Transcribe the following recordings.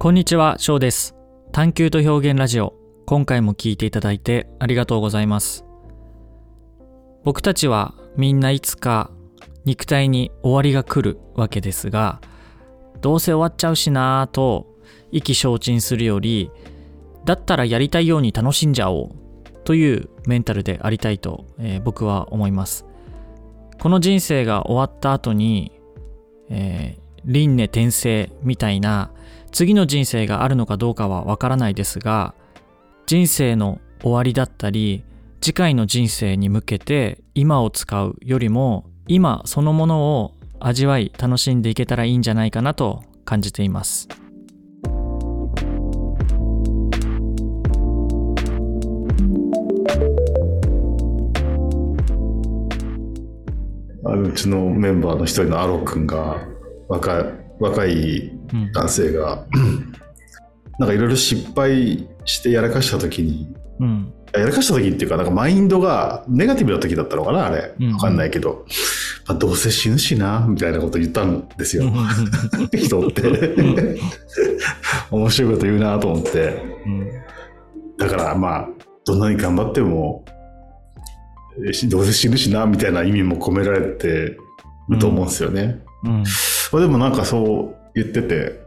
こんにちは、翔です。探求と表現ラジオ。今回も聞いていただいてありがとうございます。僕たちはみんないつか肉体に終わりが来るわけですが、どうせ終わっちゃうしなぁと意気消沈するより、だったらやりたいように楽しんじゃおうというメンタルでありたいと、えー僕は思います。この人生が終わった後に、えー輪廻転生みたいな次の人生があるのかどうかはわからないですが人生の終わりだったり次回の人生に向けて今を使うよりも今そのものを味わい楽しんでいけたらいいんじゃないかなと感じています。うちのメンバーの一人のアロ君が若若いうん。男性がなんかいろいろ失敗してやらかした時にうん。やらかした時っていうかなんかマインドがネガティブな時だったのかなあれ。うん。わかんないけど、まあ、どうせ死ぬしなみたいなこと言ったんですよ。人って。面白いこと言うなと思って。うん。だからまあどんなに頑張ってもどうせ死ぬしなみたいな意味も込められてると思うんですよね。うんまあでもなんかそう言ってて、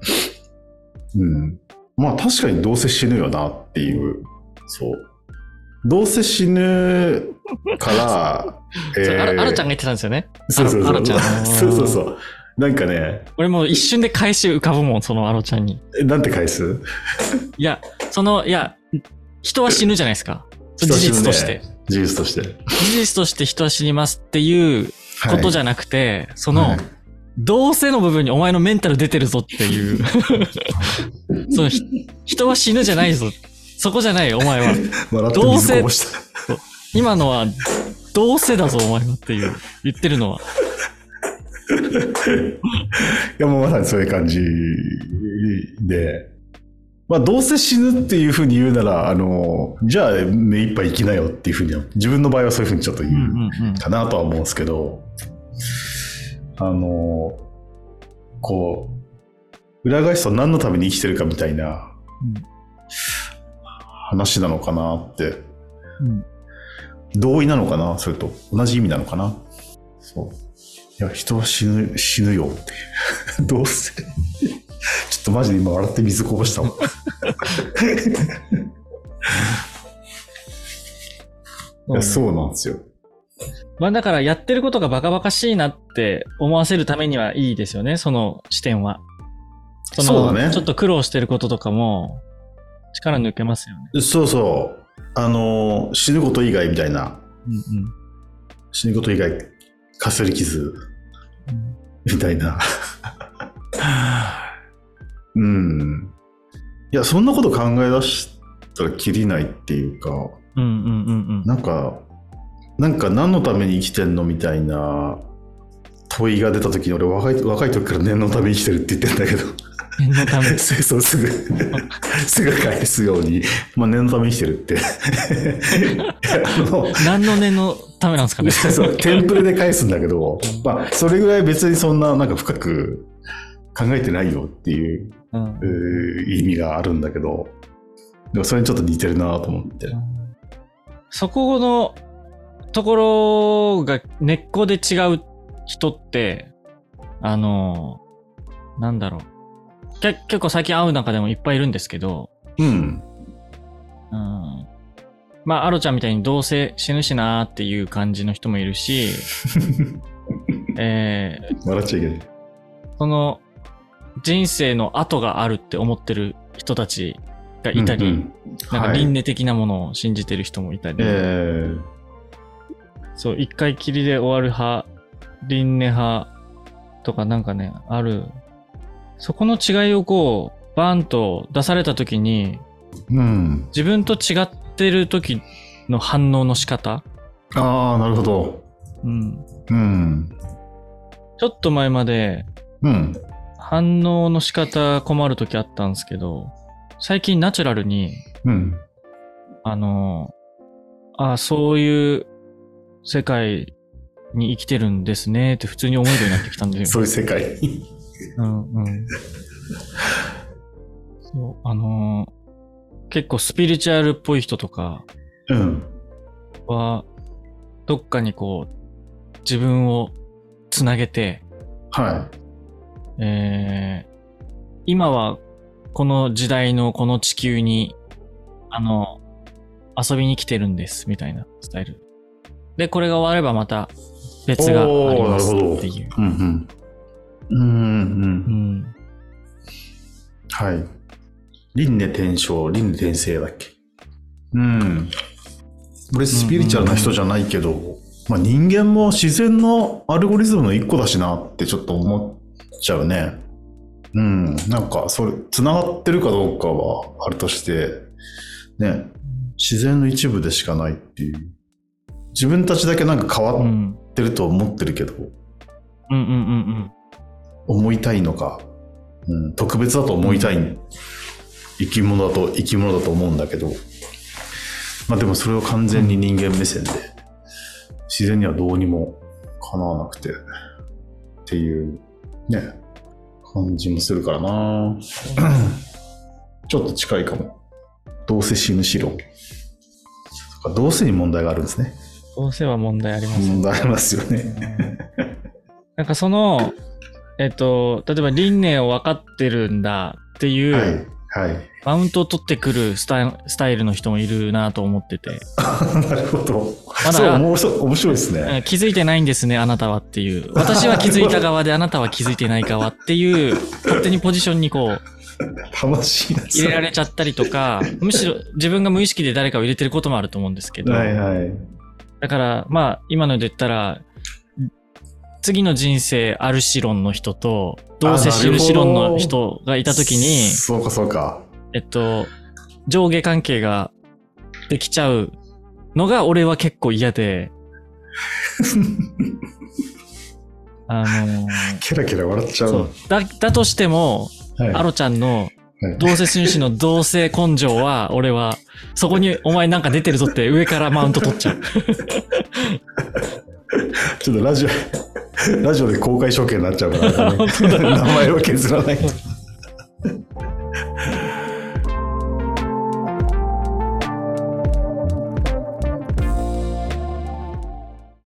うん。まあ確かにどうせ死ぬよなっていう、そう。どうせ死ぬから、そうあらちゃんがん言ってたんですよね。そうそうそう。あらちゃん。そうそうそう。なんかね、俺もう一瞬で返し浮かぶもんそのアロちゃんに。えなんて返す？いやそのいや人は死ぬじゃないですか。事実として、事実として。事実として人は死にますっていうことじゃなくて、その、はいどうせの部分にお前のメンタル出てるぞっていう。そのひ人は死ぬじゃないぞ。そこじゃないよ、お前は。どうせ。今のは、どうせだぞ、お前はっていう、言ってるのは。いやもうまさにそういう感じで、まあどうせ死ぬっていうふうに言うなら、あの、じゃあ目いっぱい生きなよっていうふうには、自分の場合はそういうふうにちょっと言うかなとは思うんですけど、あの、こう、裏返すと何のために生きてるかみたいな話なのかなって、うん同意なのかな？それと同じ意味なのかな？そう。いや、人は死ぬ、死ぬよって。どうせ。ちょっとマジで今笑って水こぼしたわ。いやそうなんですよ。まあだからやってることがバカバカしいなって思わせるためにはいいですよね、その視点は。そのそうだねちょっと苦労してることとかも力抜けますよね。そうそう。あの、死ぬこと以外みたいな。うん死ぬこと以外、かすり傷うんみたいな。うん。いや、そんなこと考え出したらきりないっていうか、うんうんうんうんなんか、なんか何のために生きてんのみたいな問いが出た時に俺若い若い時から念のために生きてるって言ってんだけど、念のため。そうすぐ、すぐ返すように、まあ念のために生きてるって。何の念のためなんですかね。そう、テンプレで返すんだけど、まあ、それぐらい別にそんな、なんか深く考えてないよっていううん。うー意味があるんだけど、でもそれにちょっと似てるなと思って。そこのところが根っこで違う人って、あの、なんだろう。け結構最近会う中でもいっぱいいるんですけど、うん。うん。まあ、アロちゃんみたいにどうせ死ぬしなーっていう感じの人もいるし、えー、笑っちゃいけない。その人生の後があるって思ってる人たちがいたり、うんうんなんかはい輪廻的なものを信じてる人もいたり、えーそう、一回きりで終わる派、輪廻派とかなんかね、ある。そこの違いをこう、バーンと出された時に、うん。自分と違ってる時の反応の仕方？ああ、なるほど。うん。うん。ちょっと前までうん。反応の仕方困る時あったんですけど、最近ナチュラルに、うん。あの、あそういう世界に生きてるんですねって普通に思えるようになってきたんで。そういう世界。うんうん。そう、あのー結構スピリチュアルっぽい人とかうん。は、どっかにこう、自分をつなげて、はえー今はこの時代のこの地球に、あの、遊びに来てるんです、みたいなスタイル。で、これが終わればまた別がありますっていう。い。うんうん。うんう。うんん。はい。輪廻転生、輪廻転生だっけ？うん。俺スピリチュアルな人じゃないけど、まあ人間も自然のアルゴリズムの一個だしなってちょっと思っちゃうね。うん。なんか、それ、繋がってるかどうかはあるとして、ね、自然の一部でしかないっていう。自分たちだけなんか変わっうん。てると思ってるけど、うんうんうん思いたいのか、うん、特別だと思いたい生き物だと生き物だと思うんだけど、まあでもそれを完全に人間目線で、自然にはどうにもかなわなくて、っていうね、感じもするからな ちょっと近いかも。どうせ死ぬしろ。どうせに問題があるんですね。どうせは問題ありますよ問題ありますよね。なんかその、えっと、例えば輪廻を分かってるんだっていう、はい。はい。マウントを取ってくるスタイスタイルの人もいるなと思ってて、なるほど。まだそう、面白い面白いですね。うん気づいてないんですね、あなたはっていう。私は気づいた側であなたは気づいてない側っていう、勝手にポジションにこう、楽しいな。入れられちゃったりとか、むしろ自分が無意識で誰かを入れてることもあると思うんですけど、はいはい。だから、まあ、今ので言ったら、次の人生あるし論の人と、どうせ死ぬし論の人がいたときに、そうかそうか。えっと、上下関係ができちゃうのが俺は結構嫌で、あのーキラキラ笑っちゃう。だ、だとしても、はいアロちゃんのはい同性紳士の同性根性は、俺は、そこにお前なんか出てるぞって上からマウント取っちゃう。ちょっとラジオ、ラジオで公開処刑になっちゃうから、ね、名前を削らないと。